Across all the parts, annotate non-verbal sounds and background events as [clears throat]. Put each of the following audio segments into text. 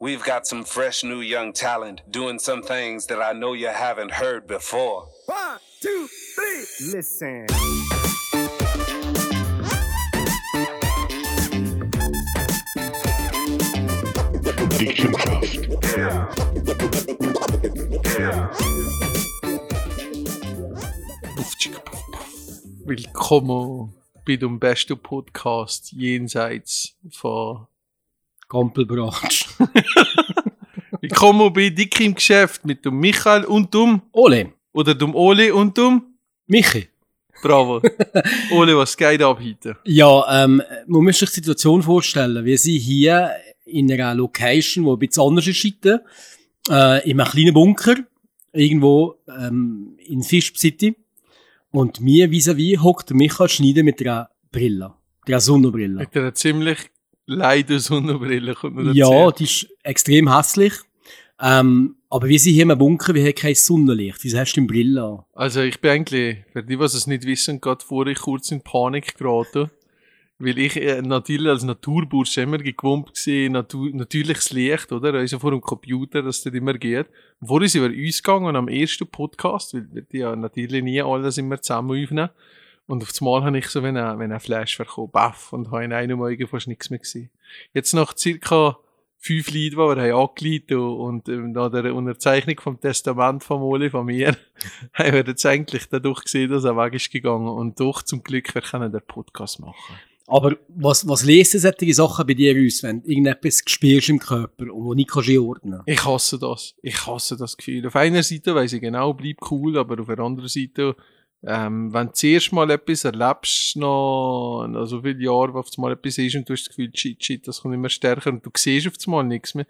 We've got some fresh new young talent doing some things that I know you haven't heard before. One, two, three. Listen. Willkommen bei dem besten Podcast jenseits von. Gampelbratsch. [laughs] Willkommen bei Dick im Geschäft mit dem Michael und dem. Ole. Oder dem Oli und dem. Michi. Bravo. [laughs] Oli, was geht ab heute? Ja, ähm, man muss sich die Situation vorstellen. Wir sind hier in einer Location, die ein bisschen anders ist heute. Äh, in einem kleinen Bunker. Irgendwo ähm, in Fish City. Und mir vis-à-vis hockt Michael Schneider mit einer Brille. Mit einer Sonnenbrille. Mit einer ziemlich leider Sonnenbrille kommt man dazu. Ja, die ist extrem hässlich. Ähm, aber wir sind hier im Bunker, wir haben kein Sonnenlicht. Wieso hast du eine Brille an? Also ich bin eigentlich, für die, was es nicht wissen, gerade vorher kurz in Panik geraten. Weil ich äh, natürlich als Naturbursch immer gewohnt war, natu natürliches Licht, oder? Also vor dem Computer, dass das immer geht. Und vorher sind wir uns gegangen am ersten Podcast, weil wir die ja natürlich nie alles immer zusammen aufnehmen. Und auf einmal habe ich so wenn ein, wenn ein Flash verkommen, baff, und habe in einem Auge fast nichts mehr gesehen. Jetzt nach circa fünf Lieder, die wir haben angeleitet und, und nach der Unterzeichnung vom Testament von Oli, von mir, [laughs] haben wir jetzt eigentlich dadurch gesehen, dass er weg ist gegangen und doch zum Glück, wir können den Podcast machen. Aber was, was lesen solche Sachen bei dir aus, wenn du irgendetwas spürst im Körper und wo nicht kannst Ich hasse das. Ich hasse das Gefühl. Auf einer Seite weiss ich genau, bleib cool, aber auf der anderen Seite, ähm, wenn du zuerst mal etwas erlebst, noch, noch so viele Jahre, wo auf einmal etwas ist und du hast das Gefühl, shit, shit, das kommt immer stärker und du siehst auf einmal nichts mehr.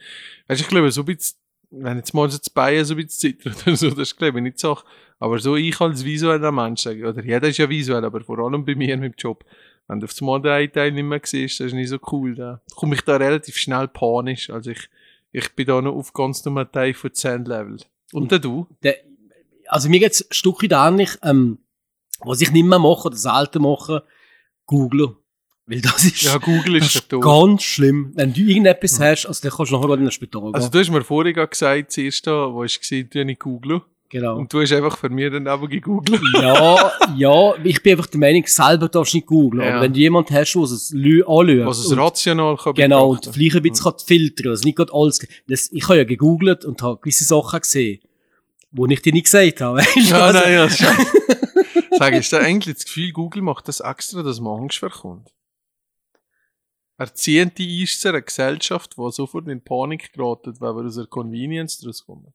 Weißt du, ich glaube, so ein bisschen, wenn jetzt mal so das Bein so ein bisschen zittert [laughs] oder so, das ist, glaube ich, nicht so. Aber so ich als visueller Mensch, sage, oder jeder ist ja visuell, aber vor allem bei mir mit dem Job, wenn du auf einmal den einen Teil nicht mehr siehst, das ist nicht so cool. Da komme ich da relativ schnell panisch. Also ich, ich bin da noch auf ganz normalen Teil von 10 Level. Und der du? Der, also mir geht's ein Stück weit ähnlich, ähm, was ich nicht mehr mache oder selten mache, googlen. Weil das ist, Ja, Google ist ist ganz schlimm. Wenn du irgendetwas hast, also dann kannst du nachher gerade in ein Spital gehen. Also du hast mir vorhin gesagt, zuerst da, wo ich gesehen habe, ich google. genau. Und du hast einfach für mich dann eben gegoogelt. ja, ja, ich bin einfach der Meinung, selber darfst du nicht googlen. Ja. Aber wenn du jemanden hast, der es lü- anschaut. Was es und- rational kann Genau, und betrachten. vielleicht ein bisschen kann filtern, also nicht gerade alles. Das, ich habe ja gegoogelt und habe gewisse Sachen gesehen, wo ich dir nicht gesagt habe. [laughs] Weißt? Ja, Also, nein, ja, [laughs] Sag, ist da eigentlich das Gefühl, Google macht das extra, dass man Angst verkommt? Erziehen die ist zu einer Gesellschaft, die sofort in Panik geraten, weil wir aus der Convenience draus kommen.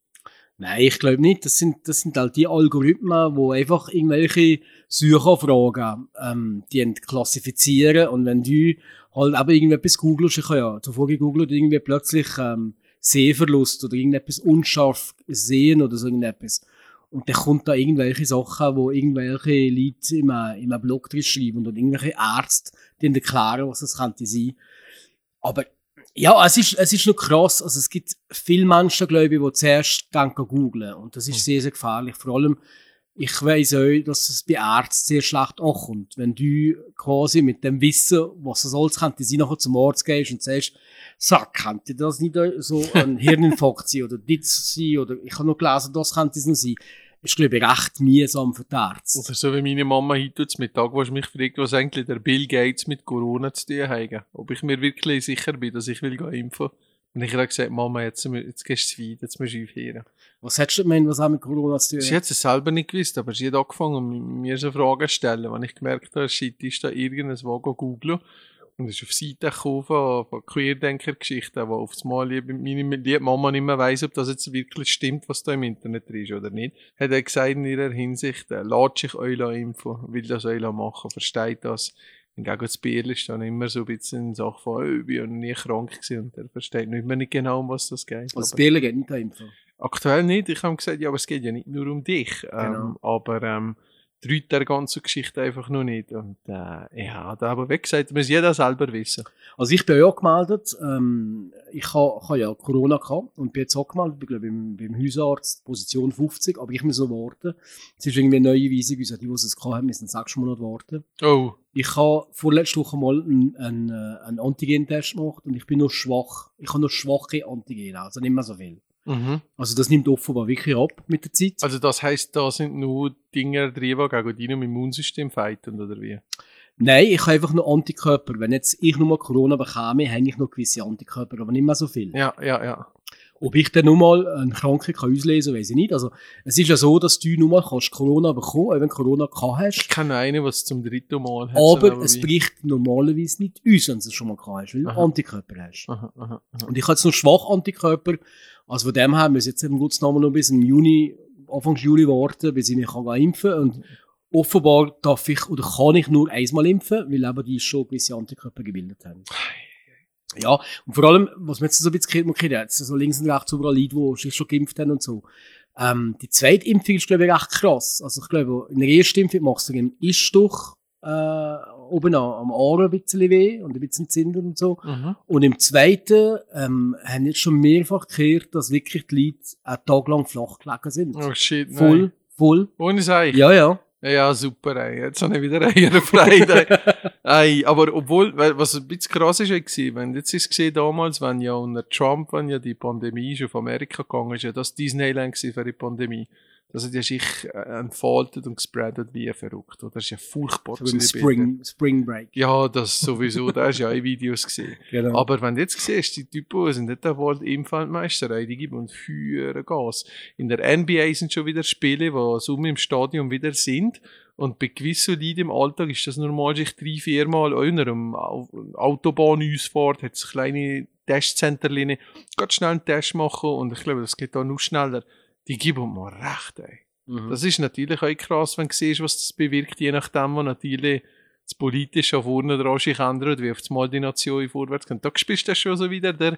Nein, ich glaube nicht. Das sind, das sind halt die Algorithmen, die einfach irgendwelche Suchanfragen ähm, die klassifizieren. Und wenn du halt eben irgendetwas googelst, ich habe ja zuvor gegoogelt, irgendwie plötzlich ähm, Sehverlust oder irgendetwas unscharf sehen oder so irgendetwas. Und dann kommt da irgendwelche Sachen, wo irgendwelche Leute in einem, in einem Blog drin schreiben und irgendwelche Ärzte, die ihnen erklären, was das könnte sein. Aber ja, es ist, es ist noch krass. Also es gibt viele Menschen, glaube ich, die zuerst gehen googlen. Und das ist sehr, sehr gefährlich. Vor allem, ich weiss auch, dass es bei Ärzten sehr schlecht ankommt. Wenn du quasi mit dem Wissen, was das alles könnte sein, nachher zum Arzt gehst und sagst, sag, könnte das nicht so ein [laughs] Hirninfarkt sein oder das sein oder ich habe noch gelesen, das könnte es noch sein. Ist, glaube ich, recht mühsam für die Ärzte. Oder so wie meine Mama heute zum Mittag, wo sie mich fragt, was eigentlich der Bill Gates mit Corona zu tun hat. Ob ich mir wirklich sicher bin, dass ich will gehen impfen. Und ich habe gesagt, Mama, jetzt, jetzt gehst du weit, jetzt musst du aufhören. Was hättest du gemeint, was auch mit Corona zu tun Sie hat? hat es selber nicht gewusst, aber sie hat angefangen, mir so Fragen zu stellen. Wenn ich gemerkt habe, shit, ist da irgendwas, wo ich googeln. Und ist auf Seite gekommen von, Queerdenker-Geschichten, wo auf Mal meine liebe Mama nicht mehr weiss, ob das jetzt wirklich stimmt, was da im Internet drin ist oder nicht. Hat er gesagt, in ihrer Hinsicht, äh, lasst sich euch impfen, will das euch machen, versteht das. Hingegen das Bier ist dann immer so ein bisschen in Sache von, oh, ich bin ja nie krank gewesen und er versteht nicht mehr nicht genau, um was das geht. Also das Bier geht nicht impfen. Aktuell nicht. Ich habe gesagt, ja, aber es geht ja nicht nur um dich. Ähm, Genau. aber ähm, Leute der ganzen Geschichte einfach noch nicht. Und äh, ja, da aber wie gesagt, muss jeder selber wissen. Also ich bin ja auch gemeldet. Ähm, ich habe ha ja Corona gehabt und bin jetzt auch gemeldet. Ich glaube beim, beim Hausarzt Position 50, aber ich muss noch warten. Es ist irgendwie eine neue Weisung, also die, die es gehabt haben, müssen sechs Monate warten. Oh, Ich habe vorletzte Woche mal einen, einen, äh, einen Antigen-Test gemacht und ich bin noch schwach. Ich habe noch schwache Antigen, also nicht mehr so viel. Mhm. Also das nimmt offenbar wirklich ab mit der Zeit. Also das heisst, da sind nur Dinge drin, die gegen dein Immunsystem fighten, oder wie? Nein, ich habe einfach noch Antikörper. Wenn jetzt ich nur mal Corona bekomme, habe ich noch gewisse Antikörper, aber nicht mehr so viel. Ja, ja, ja. Ob ich dann nur mal eine Krankheit kann auslesen kann, weiß ich nicht. Also es ist ja so, dass du nur mal kannst Corona bekommen, auch wenn du Corona gehabt hast. Ich kenne einen, was zum dritten Mal hat. Aber es bricht normalerweise nicht uns, wenn du es schon mal gehabt hast, weil du Aha. Antikörper hast. Aha, aha. Und ich habe jetzt noch schwach Antikörper. Also von dem her müssen wir jetzt im Guten Namen noch bis im Juni, Anfang Juli warten, bis ich mich kann impfen kann. Und offenbar darf ich oder kann ich nur einmal impfen, weil eben die schon gewisse Antikörper gebildet haben. Ja, und vor allem, was man jetzt so ein bisschen man kennt, jetzt so links und rechts überall Leute, die sich schon geimpft haben und so. Ähm, die zweite Impfung ist, glaube ich, recht krass. Also ich glaube, in der ersten Impfung machst du einen Iststoch äh, oben an, am Arm ein bisschen weh und ein bisschen Zinder und so. Mhm. Und im zweiten ähm, haben jetzt schon mehrfach gehört, dass wirklich die Leute einen Tag lang flach gelegen sind. Oh shit, nein. Voll, voll. Ohne Seich. Ja, ja. Ja, super, ey. Jetzt habe ich wieder [laughs] eine Freude. [laughs] ey, aber obwohl, was ein bisschen krass ist, war, wenn jetzt ist gesehen damals, wenn ja unter Trump, wenn ja die Pandemie schon auf Amerika gegangen ist, ja das Disneyland für die Pandemie. Das hat ja sich äh, entfaltet und gespreadet wie verrückt. Oder? Das ist ja furchtbar. So im die Bilder. Spring, Spring Break. Ja, das sowieso, da hast du ja auch Videos gesehen. [laughs] Genau. Aber wenn du jetzt siehst, die Typen sind nicht der World-Impfweltmeister, die geben für Gas. In der NBA sind schon wieder Spiele, wo so im Stadion wieder sind. Und bei gewissen Leuten im Alltag ist das normal, sich drei, viermal an einer Au- Autobahnausfahrt, hat es kleine Testcenterlinien, ganz schnell einen Test machen und ich glaube, das geht auch noch schneller. Die geben mir recht, ey. Mhm. Das ist natürlich auch krass, wenn du siehst, was das bewirkt, je nachdem, was natürlich das Politische auf vorne dran sich ändert, wie auf Mal die Nation vorwärts kommt. Da spielst du schon so wieder der,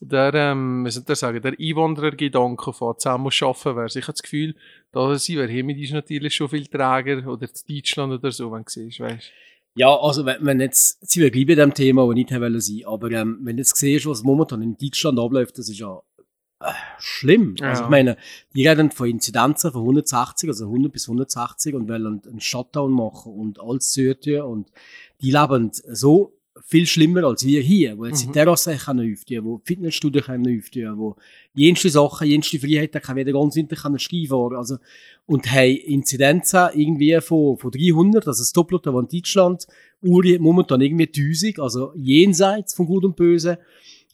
der, ähm, wie soll ich sagen, der Einwanderer-Gedanke von zusammen arbeiten wäre. Ich habe das Gefühl, da sie wäre hiermit ist natürlich schon viel träger, oder in Deutschland oder so, wenn du siehst, weißt Ja, also wenn, wenn jetzt, sie gleich bei dem Thema, das nicht haben wollen sein, aber ähm, wenn du jetzt siehst, was momentan in Deutschland abläuft, das ist ja äh, schlimm. Ja. Also ich meine, die reden von Inzidenzen von 180, also 100 bis 180 und wollen einen Shutdown machen und alles tun und die leben so viel schlimmer als wir hier, wo jetzt Mhm. die Terrasse können öffnen, wo Fitnessstudio können öffnen, wo jenste Sachen, jenste Freiheiten können wieder ganz Winter können Ski fahren, also und haben Inzidenzen irgendwie von, von 300, also das Doppelte von Deutschland, Uri momentan irgendwie 1000, also jenseits von Gut und Böse.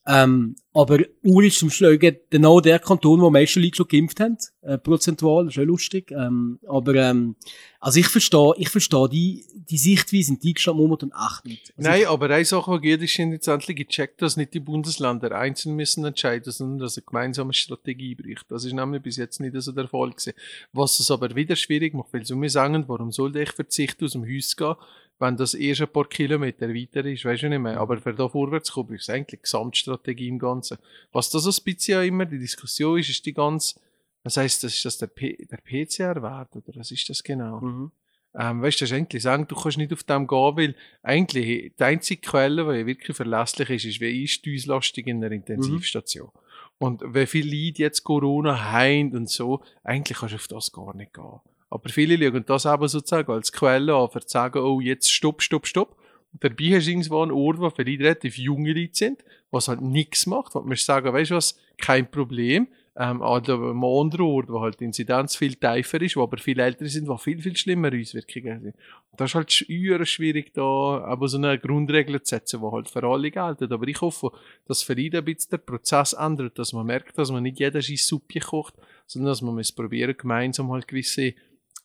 Ähm, aber Uri ist zum Schlägen genau der Kanton, wo meisten Leute schon geimpft haben, äh, prozentual, das ist ja lustig. Ähm, aber ähm, also ich verstehe, ich verstehe die, die Sichtweise in Deutschland momentan echt nicht. Also Nein, aber eine Sache, die geht, ist jetzt endlich gecheckt, dass nicht die Bundesländer einzeln müssen entscheiden, sondern dass eine gemeinsame Strategie bricht. Das ist nämlich bis jetzt nicht so der Fall gewesen. Was es aber wieder schwierig macht, weil sie mir sagen, warum sollte ich verzichten, aus dem Haus zu gehen, wenn das erst ein paar Kilometer weiter ist, weißt du nicht mehr. Aber für da vorwärts kommen, ist eigentlich die Gesamtstrategie im Ganzen. Was da so ein bisschen ja immer die Diskussion ist, ist die ganze, was heißt das, ist das der, P der PCR-Wert oder was ist das genau? Mhm. Ähm, weißt du, das ist eigentlich sagen, du kannst nicht auf dem gehen, weil eigentlich die einzige Quelle, die wirklich verlässlich ist, ist, wie ist die Auslastung in der Intensivstation. Und wie viele Leute jetzt Corona haben und so, eigentlich kannst du auf das gar nicht gehen. Aber viele schauen das eben sozusagen als Quelle an, für zu sagen, oh, jetzt stopp, stopp, stopp. Und dabei hast du irgendwo einen Ort, wo vielleicht relativ junge Leute sind, was halt nichts macht. Und man sagen, weißt du was, kein Problem. Ähm, an einem anderen Ort, wo halt die Inzidenz viel tiefer ist, wo aber viel älter sind, wo viel, viel schlimmere Auswirkungen sind. Und das ist halt schwierig, da aber so eine Grundregel zu setzen, die halt für alle gelten. Aber ich hoffe, dass für ein bisschen der Prozess ändert, dass man merkt, dass man nicht jeder sein Suppe kocht, sondern dass man muss probieren, gemeinsam halt gewisse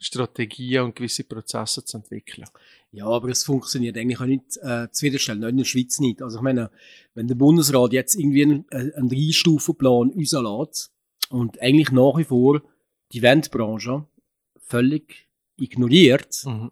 Strategien und gewisse Prozesse zu entwickeln. Ja, aber es funktioniert eigentlich auch nicht äh, zufriedenstellend, auch in der Schweiz nicht. Also ich meine, wenn der Bundesrat jetzt irgendwie einen, äh, einen Drei-Stufen-Plan uns lässt und eigentlich nach wie vor die Eventbranche völlig ignoriert, Mhm.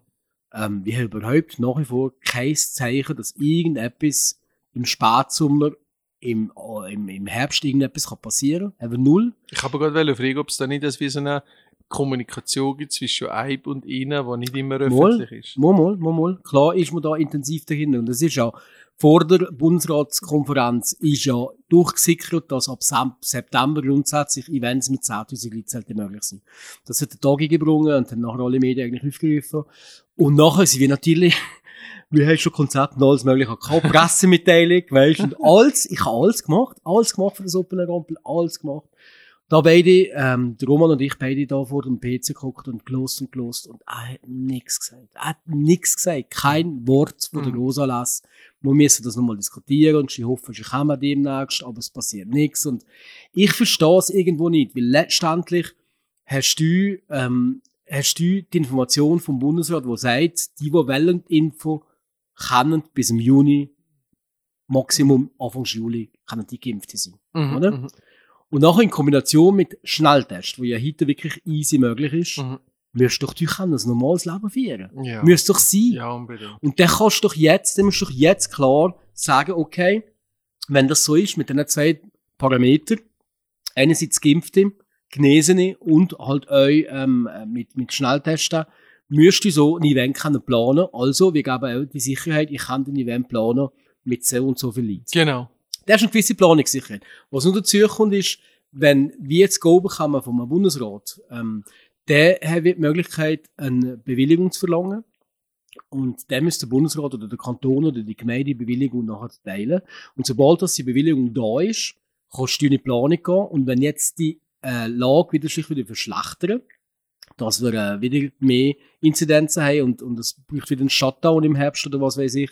ähm, wir haben überhaupt nach wie vor kein Zeichen, dass irgendetwas im Spätsommer, im, äh, im, im Herbst irgendetwas kann passieren kann. Null. Ich habe gerade fragen, ob es da nicht das wie so eine Kommunikation gibt zwischen Eib und ihnen, die nicht immer Mal, öffentlich ist. mal, mal, mal, mal. Klar ist man da intensiv dahinter. Und es ist ja, vor der Bundesratskonferenz ist ja durchgesickert, dass ab September grundsätzlich Events mit 10.000 Leuten sollten möglich sind. Das hat der Tag gebrungen und haben nachher alle Medien eigentlich aufgerufen. Und nachher sind wir natürlich, [laughs] wir haben schon Konzerte und alles mögliche gehabt, Pressemitteilung, weißt und alles, ich habe alles gemacht, alles gemacht für das Open Air Rumpel, alles gemacht. Da beide, ähm, der Roman und ich beide da vor dem PC geguckt und gelost und gelost und er hat nichts gesagt. Er hat nichts gesagt. Kein Wort von der Mhm. Rosa. Wir müssen das nochmal diskutieren und ich hoffe, sie kommen demnächst, aber es passiert nichts. Und ich verstehe es irgendwo nicht, weil letztendlich hast du, ähm, hast du die Information vom Bundesrat, wo sagt, die, die wollen Info, können bis im Juni, Maximum Anfang Juli, können die geimpft sein. Mhm, oder? mhm, Und nachher in Kombination mit Schnelltest, wo ja heute wirklich easy möglich ist, mhm. wirst du doch du können ein normales Leben führen. Ja. Müsst doch sein. ja, unbedingt. Und dann kannst du doch jetzt, dann musst du doch jetzt klar sagen, okay, wenn das so ist, mit diesen zwei Parametern, einerseits Geimpfte, Genesene und halt euch ähm, äh, mit, mit Schnelltesten, müsst du so ein Event können planen. Also, wir geben auch die Sicherheit, ich kann ein Event planen mit so und so viel Leuten. Genau. Das ist eine gewisse Planungssicherheit. Was noch dazu kommt, ist, wenn wir jetzt Go bekommen vom Bundesrat, ähm, der hat die Möglichkeit, eine Bewilligung zu verlangen. Und dann müsste der Bundesrat oder der Kanton oder die Gemeinde die Bewilligung nachher teilen. Und sobald das die Bewilligung da ist, kannst du in die Planung gehen. Und wenn jetzt die äh, Lage wieder sich wieder verschlechtert, dass wir äh, wieder mehr Inzidenzen haben und, und es braucht wieder einen Shutdown im Herbst oder was weiß ich,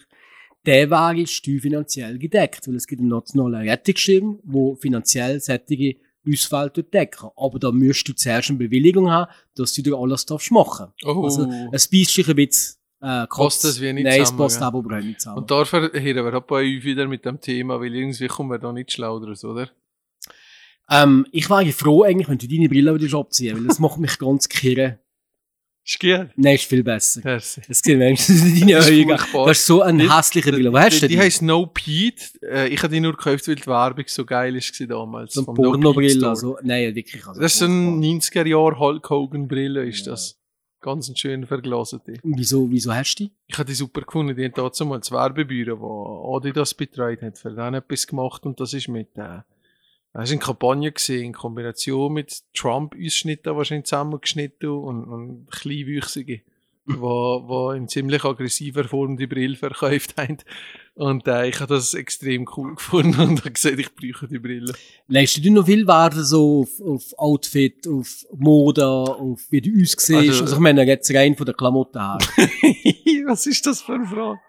der wäre steuerfinanziell gedeckt, weil es gibt einen nationalen Rettungsschirm, wo finanziell sättige Ausfälle decken. Aber da müsst du zuerst eine Bewilligung haben, dass du dir alles darfst machen. Oh. Also, es beißt sich ein bisschen, äh, Kostet es wie nicht Nein, es zusammen, passt gell? aber überhaupt nicht zusammen. Und da verhören wir auch bei euch wieder mit dem Thema, weil irgendwie kommen wir da nicht schlau draus, oder? Ähm, ich wäre froh eigentlich, wenn du deine Brille wieder abziehen weil das macht mich ganz kirre. Ist gut. Nein, ist viel besser. Merci. Es sieht wenigstens deine Das ist Augen. Das ist so eine Die- hässliche Brille. Wo hast du die? die? heisst No Pete. Äh, ich habe die nur gekauft, weil die Werbung so geil war damals. so eine No Pornobrille. Store. Also, nein, wirklich. Also, Das ist so ein furchtbar. 90er-Jahr Hulk Hogan-Brille, ist Ja. das. Ganz ein schön verglasete. Wieso, wieso hast du die? Ich habe die super gefunden. Die haben dazu mal das Werbebüro, das Adidas betreut hat, für den etwas gemacht und das ist mit, äh, das ist eine Kampagne gesehen, in Kombination mit Trump-Ausschnitten wahrscheinlich zusammengeschnitten und, und Kleinwüchsige, [laughs] wo, wo in ziemlich aggressiver Form die Brille verkauft haben. Und äh, ich habe das extrem cool gefunden [laughs] und habe gesagt, ich brauche die Brille. Leistest du noch viel Wert so auf, auf Outfit, auf Mode, auf wie du aussiehst? Also- Also, ich meine, jetzt rein von der Klamotten her. [laughs] Was ist das für eine Frage?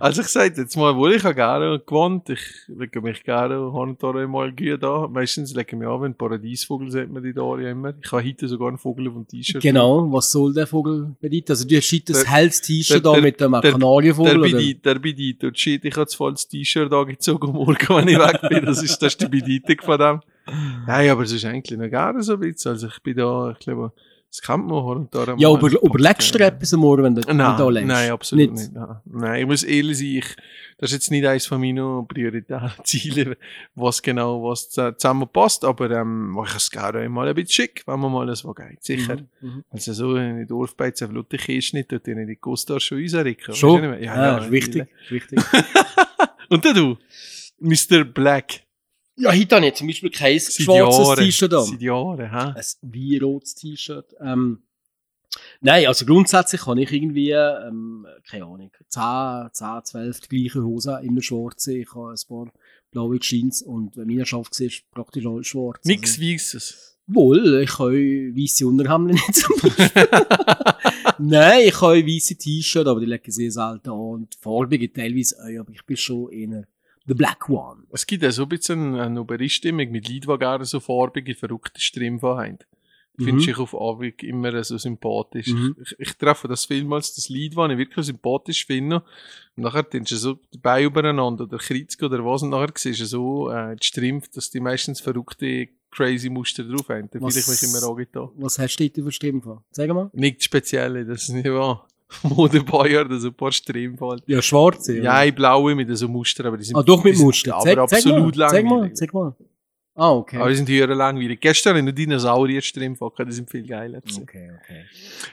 Also ich sage jetzt mal, wo ich gerne gewohnt, ich lege mich gerne Horntor mal gut an. Meistens lege ich mich an, wenn Paradiesvogel sieht man die da immer. Ich habe heute sogar einen Vogel auf dem T-Shirt. genau, was soll der Vogel bedeuten? Also du hast heute das Der- helles T-Shirt der- da mit dem der- Kanarienvogel, Der bedeutet, der bedeutet, shit, ich habe das volles T-Shirt angezogen morgen, wenn ich weg bin. Das ist, das ist die Bedeutung von dem. [laughs] Nein, aber es ist eigentlich noch gerne so ein bisschen. Also ich bin da, ich glaube, das kennt man Horntor. Ja, über, überlegst du dir etwas am Morgen, wenn du, du da Nein, lebst? nein, absolut Nicht? nicht. Nein. nein, ich muss ehrlich sein, ich, das ist jetzt nicht eines von meinen prioritären Zielen, was genau was zu- zusammenpasst, aber ähm, ich es gerne mal ein bisschen schick, wenn man mal so geht, sicher. Mhm, mhm. Also so in die Dorfbeiz auf Lutte Kirsch nicht, dort in die Costa schon rausrücken. Schon? Nicht mehr? Ja, ja, ist wichtig. Ist wichtig. Und dann du, Mr. Black. Ja, heute habe ich zum Beispiel kein Seit schwarzes. T-Shirt an. Seit Jahren, hä? ein wie-rotes T-Shirt. Ähm, nein, also grundsätzlich kann ich irgendwie, ähm, keine Ahnung, 10, 10, 12 die gleiche Hose, immer schwarze. Ich habe ein paar blaue Jeans und wenn meine Schaft siehst, praktisch alles schwarz. Nix Also, Weisses. wohl, ich habe weisse Unterhemden nicht zum Beispiel. [laughs] nein, ich habe weisse T-Shirt, aber die legen sehr selten an und farbige teilweise auch, aber ich bin schon eher the black one. Es gibt ja so ein bisschen eine Übereinstimmung mit Leuten, die gerne so farbige, verrückte Strümpfe haben. Mhm. Finde ich auf Anweg immer so sympathisch. Mhm. Ich, ich treffe das vielmals, das Lied, das ich wirklich sympathisch finde. Und nachher tust du so die Beine übereinander oder Kritzke oder was. Und nachher siehst du so äh, die Strümpfe, dass die meistens verrückte, crazy Muster drauf haben. Da fühle ich Was- mich immer angetan. Was hast du dort für Strümpfe? Sag mal. Nichts Spezielles, das ist nicht wahr. [laughs] Modebayer, da so ein paar Strümpfe halt. Ja, schwarze. Ja, blaue mit so Muster, aber die sind, Ah, doch mit die sind Muster. Aber Zeig, absolut zeig mal, zeig mal, zeig mal. Ah, okay. Aber die sind höher langweilig. Gestern in der Dinosaurier-Stream die sind viel geiler. gewesen. Okay, okay.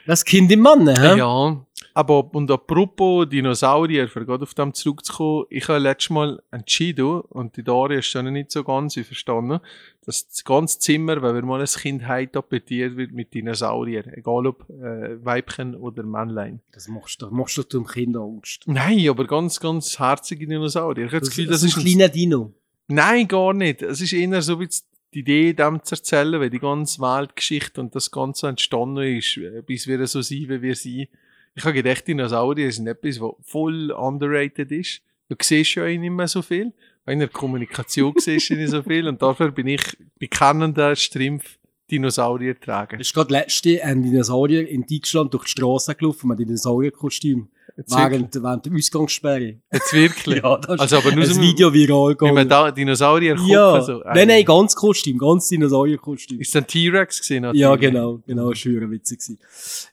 Das Kind im Mann, hä? Ja, aber und apropos Dinosaurier, für gerade auf dem zurückzukommen, ich habe letztes Mal entschieden, und die Daria ist schon nicht so ganz verstanden, dass das ganze Zimmer, wenn wir mal ein Kind haben, tapetiert wird mit Dinosauriern. Egal ob äh, Weibchen oder Männlein. Das machst du, machst du dem Kind Angst. Nein, aber ganz, ganz herzige Dinosaurier. Ich habe das, Gefühl, das, das ist ein ein kleiner Dino. Nein, gar nicht. Es ist eher so wie die Idee, dem zu erzählen, weil die ganze Weltgeschichte und das Ganze entstanden ist, äh, bis wir so sind, wie wir sind. Ich habe gedacht, Dinosaurier sind etwas, was voll underrated ist. Du siehst ja nicht mehr so viel. In der Kommunikation [laughs] siehst du nicht so viel und dafür bin ich bekennender Strimpf Dinosaurier tragen. Es ist gerade letzte ein Dinosaurier in Deutschland durch die Straße gelaufen mit einem Dinosaurierkostüm. Während, während der Ausgangssperre. Jetzt wirklich. [laughs] Ja, das ist Also aber nur ein Video viral gegangen. da Dinosaurier Ja, so. nein, nein, ganz Kostüm, ganz Dinosaurierkostüm. Ist es ein T-Rex gesehen? Ja, genau, genau, das war witzig. gewesen.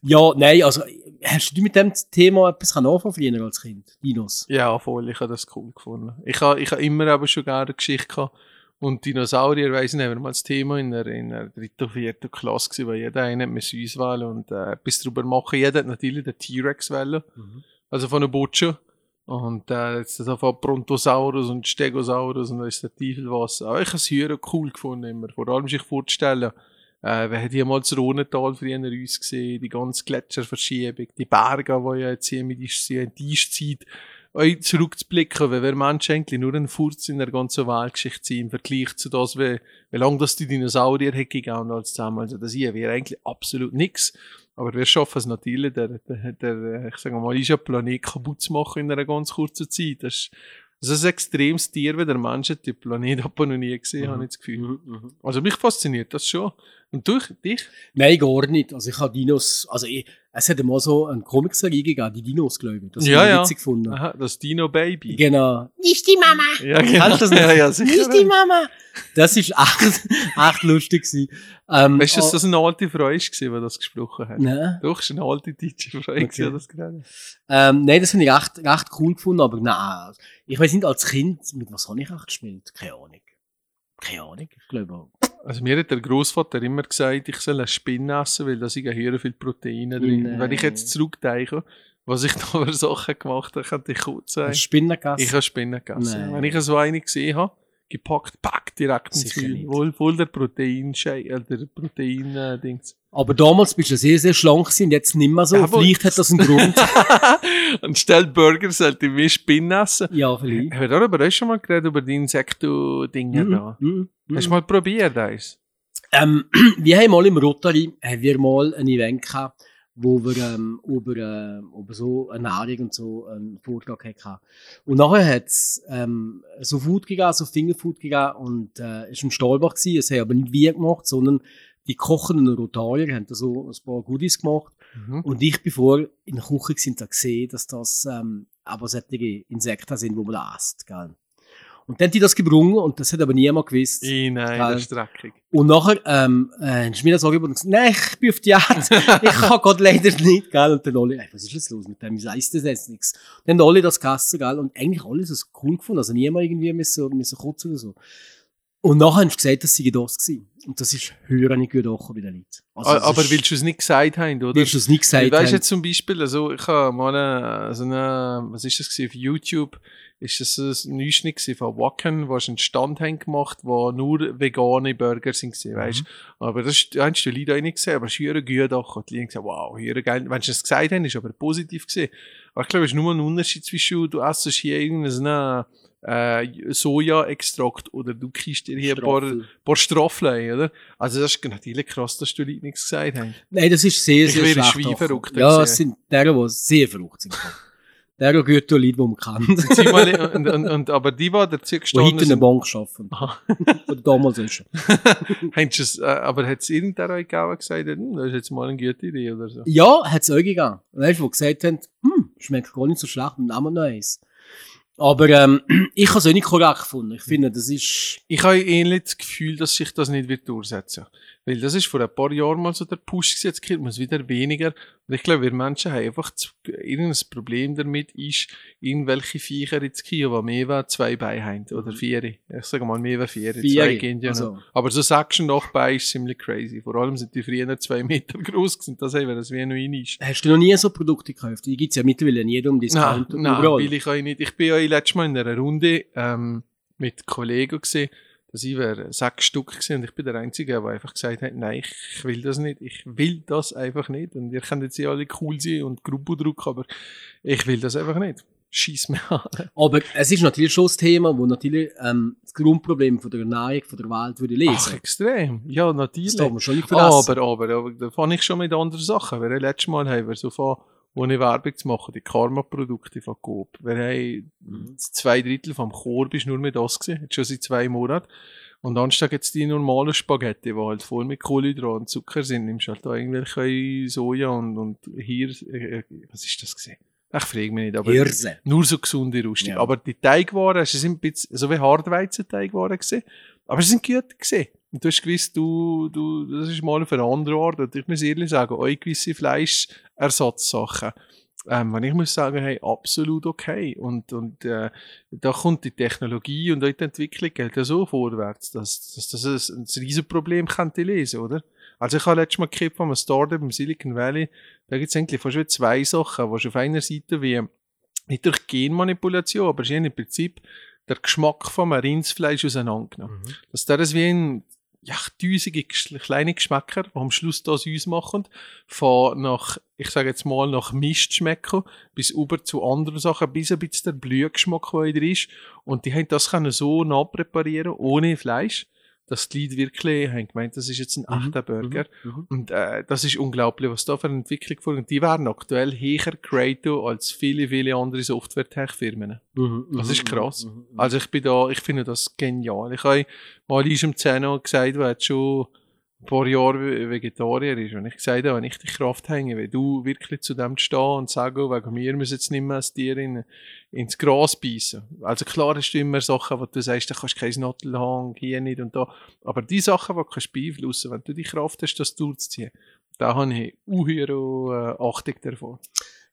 Ja, nein, also, hast du mit dem Thema etwas anfangen früher als Kind? Dinos? Ja, voll. Ich habe das cool gefunden. Ich habe ich ha immer aber schon gerne eine Geschichte gehabt. Und Dinosaurier, weiss ich nicht, wir mal das Thema in der, in der dritten, vierten Klasse gewesen, weil jeder einen mit uns wählen und äh, etwas darüber machen. Jeder hat natürlich den T-Rex wählen. Also von der Butsche. Und äh, jetzt ist von Brontosaurus und Stegosaurus und weiss der Teufel was. Aber ich habe es höher cool gefunden immer. Vor allem sich vorzustellen, äh, wer hat hier mal das Rhonental früher uns gesehen, die ganze Gletscherverschiebung, die Berge, die ja jetzt hier mit die Eiszeit euch zurückzublicken, weil wir Menschen eigentlich nur ein Furz in der ganzen Weltgeschichte sind, im Vergleich zu das, wie, wie lange das die Dinosaurier gegangen als zusammen. Also das hier wäre eigentlich absolut nichts. Aber wir schaffen es natürlich, der, der, der, ich sage mal, ist ein Planet kaputt zu machen in einer ganz kurzen Zeit. Das ist, das ist ein extremes Tier, wie der Mensch den Planet aber noch nie gesehen, habe ich das Gefühl. Also mich fasziniert das schon. Und durch dich? Nein, gar nicht. Also ich habe Dinos, also ich, es hat mal so eine Comicserie gegeben, die Dinos, glaube ich. Das Ja, habe ich ja. witzig gefunden. Aha, das Dino Baby. Genau. Nicht die Mama. Ja, genau. Kennst du das noch? Ja, sicher. Nicht die Mama. Das ist echt, echt lustig gewesen. Ähm, Weißt du, dass oh, das eine alte Frau ist, gewesen, die das gesprochen hat? Nein. Doch, es ist eine alte deutsche Frau, Okay. die das gerade. Ähm, nein, das finde ich recht, recht cool gefunden, aber nein. Ich weiß nicht, als Kind, mit was habe ich echt gespielt? Keine Ahnung. Keine Ahnung, ich glaube auch. Also mir hat der Großvater immer gesagt, ich soll eine Spinne essen, weil da sind ja hier viel Proteine drin. Nein. Wenn ich jetzt zurückdenke, was ich [laughs] da für Sachen gemacht habe, könnte ich kurz sagen. Spinnen gegessen? Ich habe Spinnen gegessen. Nein. Wenn ich so eine gesehen habe, gepackt, pack, direkt ins nicht. Wohl, wohl der Protein-Shake, äh, der Protein-Dings. aber damals bist du sehr, sehr schlank gewesen, jetzt nicht mehr so. Ja, Vielleicht hat das einen Grund. [laughs] Anstelle Burger sollte ich mehr Spinnen essen. ja, vielleicht. Haben wir darüber auch schon mal geredet, über die Insekto-Dinge da? Mhm. Mhm. Hast du mal probiert, eins? Ähm, [clears throat] wir haben mal im Rotary haben wir mal ein Event gehabt, wo wir ähm, über, äh, über so Ernährung und so einen Vortrag hatten. Und nachher hat es ähm, so Food gegeben, so Fingerfood gegeben und äh, es war im Stahlbach gewesen. Es haben aber nicht wir gemacht, sondern die kochenden Rotarier haben da so ein paar Goodies gemacht. Mhm. Und ich, bevor in der Küche sind, da gesehen, dass das ähm, aber solche Insekten sind, die man isst. Gell? Und dann haben die das gebrungen und das hat aber niemand gewusst. I, nein, Geil. das ist dreckig. Und nachher, ähm, äh, hast du mir das angeboten und gesagt, nein, ich bin auf die Jagd. [laughs] ich kann Gott leider nicht, gell. Und dann alle, ey, was ist jetzt los mit dem? Wieso isst das jetzt nichts? Dann haben alle das gegessen, gell. Und eigentlich alle das cool gefunden. Also niemand irgendwie müssen, müssen kotzen oder so. Und nachher haben sie gesagt, das sei das gewesen. Und das ist höher nicht gut auch bei den Leuten. Also, Ah, aber ist- willst du es nicht gesagt haben, oder? willst du es nicht gesagt Weißt du haben? jetzt zum Beispiel, also ich habe mal eine, so eine, was ist das gewesen, auf YouTube, ist das ein gewesen von Wacken, wo sie einen Stand haben gemacht, wo nur vegane Burger sind gewesen, weißt Mhm. Aber das ist, hast du die Leute nicht gesehen, aber es ist hier gut auch. Die haben gesagt, wow, hier geil. Wenn sie es gesagt haben, ist aber positiv gesehen. Aber ich glaube, es ist nur ein Unterschied zwischen, du essst hier irgendeinen, äh, Soja-Extrakt oder du kriegst dir hier ein paar, Straffel. paar Straffeln, oder? Also das ist natürlich krass, dass die Leute nichts gesagt haben. Nein, das ist sehr, Ich sehr wäre schlecht. Schwein auch. verrückter Ja, gewesen. es sind derer, die sehr verrückt sind. Derer guten Leute, die man kennt. Mal, und, und, und, aber die, die dazu Die gestanden heute in der sind, Bank arbeiten. [laughs] Oder damals auch [laughs] schon. äh, aber hat es irgendeiner gegeben, gesagt, hm, das ist jetzt mal eine gute Idee oder so? Ja, hat es auch gegeben. Weißt du, die gesagt haben, hm, schmeckt gar nicht so schlecht, nehmen wir noch eins. Aber ähm, [clears throat] ich habe es auch nicht korrekt gefunden. Ich finde, das ist. Ich habe ähnlich das Gefühl, dass sich das nicht wird durchsetzen Weil das ist vor ein paar Jahren mal so der Push gewesen, jetzt kriegt man es wieder weniger. Und ich glaube, wir Menschen haben einfach zu, irgendein Problem damit, ist, irgendwelche Viecher ins Kio, die mehr wie zwei Beine haben. Oder vier. Ich sage mal, mehr wie vier. Vier, Zwei gehen ja also. noch. Aber so Section nach Bein ist ziemlich crazy. Vor allem sind die früher zwei Meter [laughs] groß gewesen. Das haben wir, das wie noch rein ist. Hast du noch nie so Produkte gekauft? Die gibt's ja mittlerweile in jedem Nein, Discount nein, überall. will ich euch nicht. Ich bin ja letztes Mal in einer Runde ähm, mit Kollegen gesehen, dass ich wäre sechs Stück gewesen und ich bin der Einzige, der einfach gesagt hat, nein, ich will das nicht, ich will das einfach nicht. Und ihr könnt jetzt ja alle cool sein und Gruppe drucken, aber ich will das einfach nicht. Schieß mir [laughs] an. Aber es ist natürlich schon das Thema, wo natürlich ähm, das Grundproblem von der Ernährung von der Welt würde lesen. Ach, extrem. Ja, das natürlich. darf man schon nicht vergessen. Aber, aber, aber, da fange ich schon mit anderen Sachen. Wir haben letztes Mal haben wir so von, ohne Werbung zu machen, die Karma-Produkte von Coop. Wir haben Mhm. zwei Drittel vom Korb ist nur mit das gewesen, jetzt schon seit zwei Monaten. Und anstatt jetzt die normalen Spaghetti, die halt voll mit Kohlenhydraten und Zucker sind, nimmst du halt da irgendwelche Soja und, und hier, äh, äh, was ist das gesehen? Ich frage mich nicht, aber Hirse. nur so gesunde Rüstung. Ja. Aber die Teigwaren, also, sind ein bisschen, so wie Hartweizen-Teigwaren gesehen, aber sie sind gut gesehen. Und du hast gewusst, du, du, das ist mal für eine andere Art. Und ich muss ehrlich sagen, euch gewisse Fleischersatzsachen, ähm, wenn ich muss sagen, hey, absolut okay. Und, und äh, da kommt die Technologie und auch die Entwicklung geht ja so vorwärts, dass, dass das ein, ein riesen Problem könnte lesen, oder? Also ich habe letztes Mal gehört von einem Startup im Silicon Valley, da gibt es eigentlich fast wie zwei Sachen, was auf einer Seite wie, nicht durch Genmanipulation, aber sie haben im Prinzip der Geschmack vom Rindsfleisch auseinandergenommen. Mhm. Dass der das wie ein, ja, düsige Gesch- kleine Geschmäcker, die am Schluss das uns machen, von nach, ich sage jetzt mal, nach Mist schmecken, bis über zu anderen Sachen, bis ein bisschen der Blühgeschmack, der wieder ist. Und die haben das können so nachpräparieren, ohne Fleisch, dass die Leute wirklich haben gemeint, das ist jetzt ein Mhm, echter Burger. Mhm. Und äh, das ist unglaublich, was da für eine Entwicklung vorgeht. Die werden aktuell höher geratet als viele, viele andere Software-Tech-Firmen. Mhm. Das ist krass. Mhm. Also ich bin da, ich finde das genial. Ich habe mal ist im Zeno gesagt, jetzt schon paar Jahre Ve- Vegetarier ist. Und ich gesagt habe, wenn ich die Kraft hänge, wie du wirklich zu dem stehen und sagen, oh, wegen mir müssen jetzt nicht mehr das Tier in, ins Gras beißen. Also klar hast du immer Sachen, wo du sagst, da kannst du kein Snottel haben, hier nicht und da. Aber die Sachen, die du kannst beeinflussen, wenn du die Kraft hast, das durchzuziehen, da habe ich unhöhere äh, Achtung davon.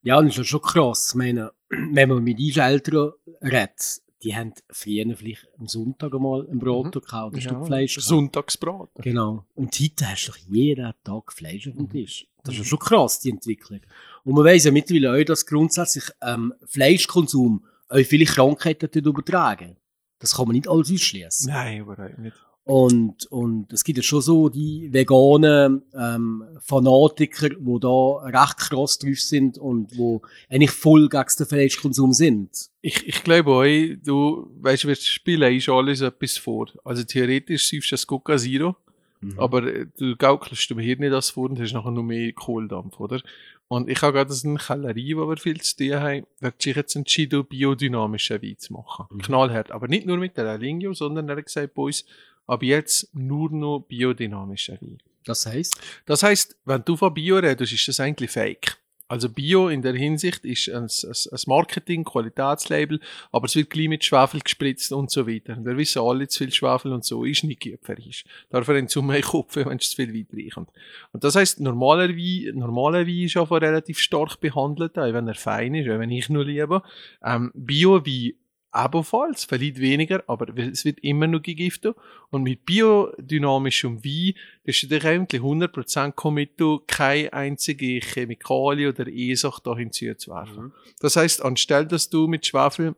Ja, das ist schon krass. Ich meine, [clears throat] wenn man mit deinen Eltern redet, die haben früher vielleicht am Sonntag einmal ein Brot Mhm. gekauft, ein Ja, Stück Fleisch gekauft. Sonntagsbraten. Genau. Und heute hast du doch jeden Tag Fleisch auf dem Mhm. Tisch. Das ist ja schon krass, die Entwicklung. Und man weiss ja mittlerweile auch, dass grundsätzlich ähm, Fleischkonsum auch viele Krankheiten dort übertragen. Das kann man nicht alles ausschließen. Nein, überhaupt nicht. Und, und es gibt ja schon so die veganen ähm, Fanatiker, die da recht krass drauf sind und wo eigentlich voll gegen den Fleischkonsum sind. Ich, ich glaube euch, du weißt, wir spielen ist alles etwas vor. Also theoretisch siehst du das Coca Zero, Mhm. aber äh, du gaukelst dem Hirn nicht das vor und hast nachher noch mehr Kohldampf, oder? Und ich habe gerade eine Kellerie, wo wir viel zu tun haben, hat sich jetzt entschieden, biodynamischen Wein zu machen. Mhm. Knallhart. Aber nicht nur mit der Alingio, sondern er hat gesagt bei uns, ab jetzt nur noch biodynamischen Wein. Das heisst? Das heißt, wenn du von Bio redest, ist das eigentlich fake. Also Bio in der Hinsicht ist ein, ein, Marketing, Qualitätslabel, aber es wird gleich mit Schwefel gespritzt und so weiter. Und wir wissen alle, zu viel Schwefel und so ist nicht gut für uns. Dafür haben zu mehr Kopf, wenn es zu viel Wein riecht. Und das heißt, normaler Wein, normaler Wein ist einfach relativ stark behandelt, auch wenn er fein ist, auch wenn ich nur liebe. Ähm, Bio-Wein ebenfalls, vielleicht weniger, aber es wird immer noch gegiftet. Und mit biodynamischem Wein ist du eigentlich 100% kommt, du keine einzige Chemikalie oder E-Sache da hinzuzuwerfen. Das heißt, anstelle, dass du mit Schwefel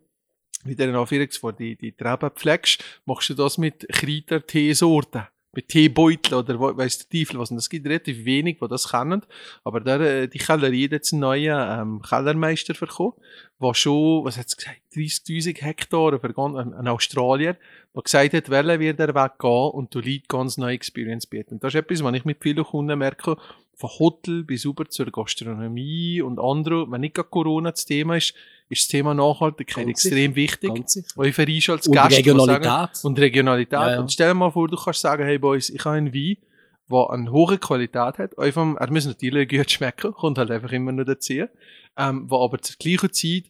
wieder in Anführungswort die, die Trauben pflegst, machst du das mit Kräuter-Teesorten. Mit Teebeutel oder weiss der Teufel was. Und es gibt relativ wenig, die das kennen. Aber der, äh, die Kellerie hat jetzt einen neuen ähm, Kellermeister bekommen, der schon, was hat es gesagt, 30.000 Hektar, für ganz- ein, ein Australier, der gesagt hat, welcher wird er weggehen und du Leute ganz neue Experience bieten. Und das ist etwas, was ich mit vielen Kunden merke, von Hotel bis über zur Gastronomie und andere, wenn nicht gerade Corona das Thema ist, ist das Thema Nachhaltigkeit Ganz extrem wichtig. Weil für uns als Und Gast kann sagen- Regionalität. und Regionalität. Ja, ja. Und stell dir mal vor, du kannst sagen, hey Boys, ich habe einen Wein, der eine hohe Qualität hat. Einfach, er muss natürlich gut schmecken, kommt halt einfach immer nur dazu. Ähm, wo aber zur gleichen Zeit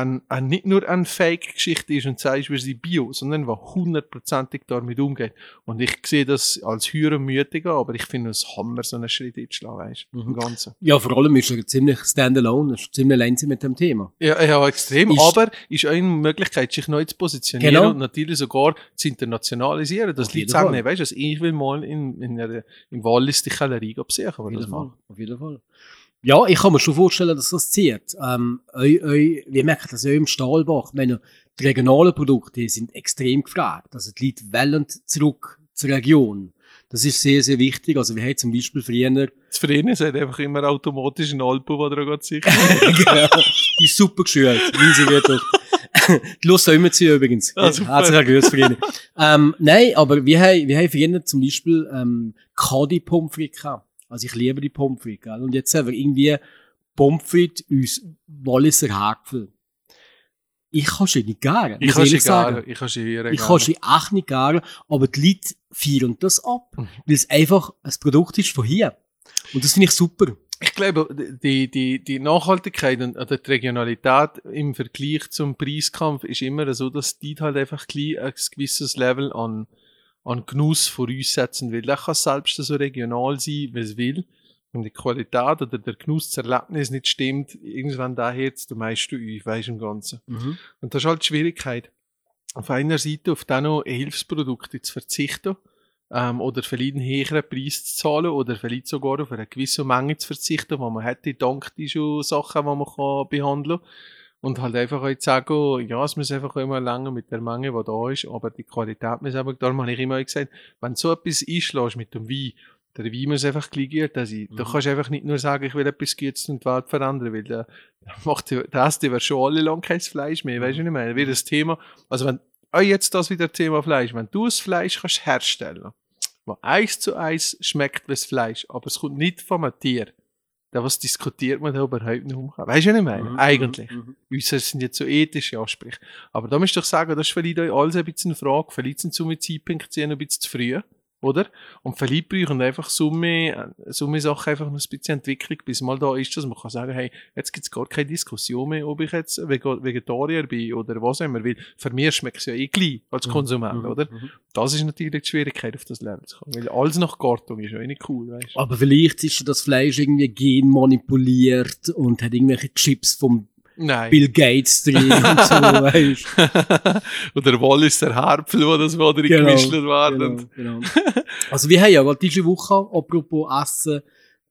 ein, ein, nicht nur eine Fake-Geschichte ist und sagst, wir sind Bio, sondern der hundertprozentig damit umgeht. Und ich sehe das als höher mütig an, aber ich finde es Hammer, so einen Schritt einzuschlagen, weißt du, im Ganzen. Ja, vor allem ist er ziemlich standalone, ist ziemlich allein mit dem Thema. Ja, ja, extrem. Ist- aber ist auch eine Möglichkeit, sich neu zu positionieren Genau. und natürlich sogar zu internationalisieren. Dass Auf die jeden Leute sagen, weißt du, also ich will mal in, in einer, im Wallis die Kellerie besuchen, oder das machen. Auf jeden Fall. Ja, ich kann mir schon vorstellen, dass das zieht. Ähm, eu, eu, wir merken das ja im Stahlbach. Meine, die regionalen Produkte sind extrem gefragt. Also die Leute wollen zurück zur Region. Das ist sehr, sehr wichtig. Also wir haben zum Beispiel früher Das Verein sagt einfach immer automatisch ein Alpo, wo er geht sicher. [laughs] genau. Die ist super geschult. Wie sie wird doch. [laughs] Die Lust auch immer zu übrigens. Super. Herzlichen für ihn. ähm, nein, aber wir haben, wir haben früher zum Beispiel, ähm, Kadi Pommes frites gehabt. Also ich liebe die Pommes frites, gell? Und jetzt haben wir irgendwie Pommes frites aus Walliser Hackfel. Ich kann sie nicht garen. Ich kann sie ehrlich sagen. gar, ich kann sie Ich kann sie echt nicht garen, aber die Leute feiern das ab. Mhm. Weil es einfach ein Produkt ist von hier. Und das finde ich super. Ich glaube, die, die, die Nachhaltigkeit und die Regionalität im Vergleich zum Preiskampf ist immer so, dass die halt einfach ein gewisses Level an, an Genuss voraussetzen will. Das kann selbst so regional sein, wie es will. Wenn die Qualität oder der Genuss, das Erlebnis nicht stimmt, irgendwann daher, du meinst du auf, weißt im Ganzen. Und das ist halt die Schwierigkeit. Auf einer Seite auf dann noch Hilfsprodukte zu verzichten ähm, oder vielleicht einen höheren Preis zu zahlen oder vielleicht sogar auf eine gewisse Menge zu verzichten, wo man hätte dank die schon Sachen, die man kann behandeln kann. Und halt einfach zu sagen, ja, es muss einfach immer länger mit der Menge, die da ist, aber die Qualität muss einfach, darum habe ich immer gesagt, wenn du so etwas einschlägst mit dem Wein, der Wein muss einfach gleich gut sein. Du Mhm. kannst einfach nicht nur sagen, ich will etwas Gutes und die Welt verändern, weil der, macht, die- der Äste wäre schon alle lang kein Fleisch mehr, weißt du, was ich meine? Wie das Thema, also wenn, auch jetzt das wieder Thema Fleisch, wenn du das Fleisch kannst herstellen, was eins zu eins schmeckt wie das Fleisch, aber es kommt nicht vom Tier, was diskutiert man da überhaupt nicht umgehen. Weißt du, was ich meine? Mhm, Eigentlich. mhm, Uns sind jetzt so ethische Ansprüche. Aber da müsst ihr doch sagen, das ist vielleicht euch alles ein bisschen eine Frage. Vielleicht sind zu Zeitpunkt noch ein bisschen zu früh, oder? Und vielleicht brauchen einfach Summe, Summe Sachen einfach noch ein bisschen Entwicklung, bis mal da ist, dass man kann sagen, hey, jetzt gibt's gar keine Diskussion mehr, ob ich jetzt Vegetarier bin oder was immer, weil für mich schmeckt es ja eh gleich als Konsument, mhm, oder? mhm. Das ist natürlich die Schwierigkeit, auf das Level zu kommen. Weil alles nach Gartung ist ja eh nicht cool, weißt du? Aber vielleicht ist das Fleisch irgendwie genmanipuliert und hat irgendwelche Chips vom Nein. Bill Gates drin und so, weißt oder Wallis der Harpfel, wo das wurde Genau, gemischt werden. genau, genau. [laughs] Also wir haben ja gerade diese Woche, apropos Essen,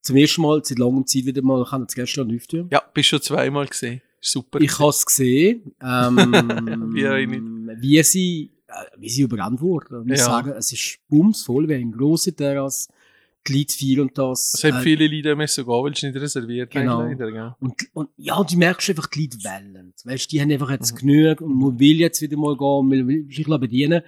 zum ersten Mal seit langer Zeit wieder mal, ich habe das gestern öfter. Ja, bist schon zweimal gesehen. Super. Ich habe es gesehen, ähm, [laughs] Wie wie sie, äh, wie sie überrannt wurde. Ich muss Ja. sagen, es ist bumsvoll, wir haben eine grosse Terrasse, die Leute feiern das. Es haben äh, viele Leute müssen gehen, weil es nicht reserviert Genau. leider, gell? Und, und ja, du merkst einfach, die Leute wollen. Weißt, die haben einfach jetzt Mhm. genug und man will jetzt wieder mal gehen, man will sich bedienen.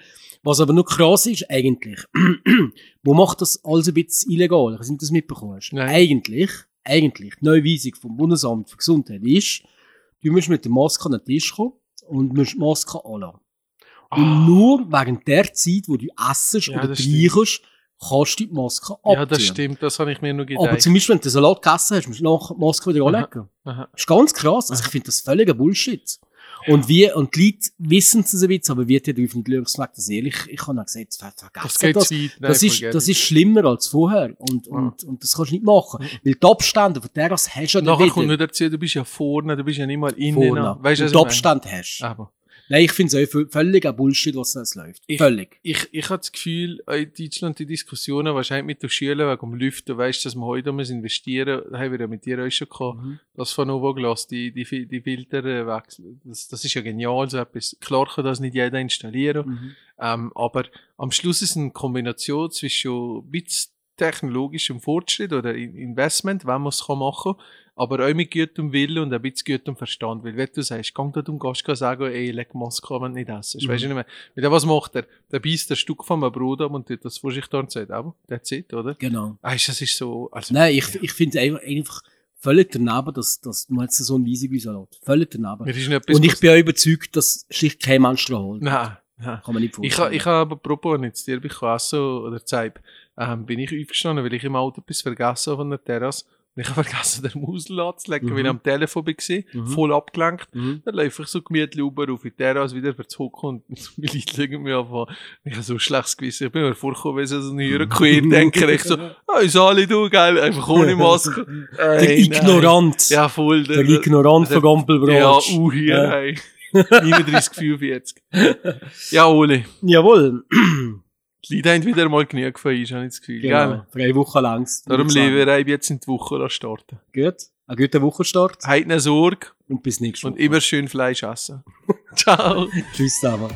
Was aber noch krass ist, eigentlich, [clears throat] wo macht das alles ein bisschen illegal? Ich nicht, das mitbekommen hast. Nein. Eigentlich, eigentlich, die neue Weisung vom Bundesamt für Gesundheit ist, du musst mit der Maske an den Tisch kommen und musst die Maske anlassen. Und nur während der Zeit, wo du essest Ah. Ja, oder trinkst, kannst du die Maske abziehen. Ja, das stimmt, das habe ich mir noch gedacht. Aber zum Beispiel, wenn du Salat gegessen hast, musst du nach die Maske wieder anlegen. Das ist ganz krass. Also ich finde das völliger Bullshit. Und wir, und die Leute wissen es ein bisschen, aber wird ja darauf nicht lösen. Das ehrlich, ich habe auch gesagt, ver- Das vergessen das. Das Nein, ist, vergiss das ist schlimmer als vorher. Und, und, und das kannst du nicht machen. Weil die Abstände von der hast du ja Nachher nicht kommt wieder nicht dazu, du bist ja vorne, du bist ja nicht mal innen. vorne. Weißt du, und die? Abstände hast. Aber Nein, ich finde es völlig ein Bullshit, was das läuft. Ich- völlig. ich, ich habe das Gefühl, in Deutschland die Diskussionen wahrscheinlich mit den Schülern wegen dem Lüften, weißt du, dass man heute muss investieren muss, haben wir ja mit dir auch schon gehabt. Mhm. Das von Novoglas, die, die, die Filter äh, wechseln. Das, das ist ja genial, so etwas. Klar kann das nicht jeder installieren. Mhm. Ähm, aber am Schluss ist eine Kombination zwischen ein bisschen technologischem Fortschritt oder In- Investment, wenn man es machen kann, aber auch mit gutem Willen und ein bisschen gutem Verstand. Weil wenn du sagst, geh dort und gehst geh sagen, ey, leg an, wenn du nicht essen. Mhm. Weißt du nicht mehr? Weil was macht er? Der beißt ein Stück von einem Brot ab und tut das vor sich da und sagt, aber, that's it, oder? Genau. Weißt du, das ist so, also, Nein, ich, ich finde einfach, einfach völlig daneben, dass, dass man jetzt so ein Weisung lässt. Völlig daneben. Und ich bin auch überzeugt, dass sich kein Mensch daran holt. nein, nein. Kann man nicht Ich vorstellen. habe ich ha aber apropos jetzt dir bei Kasso oder Zeib, ähm, bin ich aufgestanden, weil ich im Auto etwas vergessen habe von der Terrasse Ich habe vergessen, den Mausel anzulegen, Mhm. weil ich am Telefon war, Mhm. voll abgelenkt. Mhm. Dann laufe ich so gemütlich rüber auf die Terrasse wieder verzocken und meine Leute legen mir an. Ich habe so ein schlechtes Gewissen. Ich bin mir vorgekommen, wie so ein Mhm. Queerdenker. Ich so, ah, ist alle du, geil, einfach ohne Maske. [laughs] Der Ey, nein. Ignorant. Ja, voll. Der Ignorant von Ja, Gampelbranche. uh, hier, Ja. ey. 39, 45. Ja, Oli. Jawohl. [clears throat] Die Leute haben wieder mal genug von uns, habe ich das Gefühl. Gell? Genau. Drei Wochen lang. Darum leben wir jetzt in die Woche starten. Gut. Einen guten Wochenstart. Habt eine Sorge Und bis nächstes Mal. und immer schön Fleisch essen. [laughs] Ciao. Tschüss zusammen.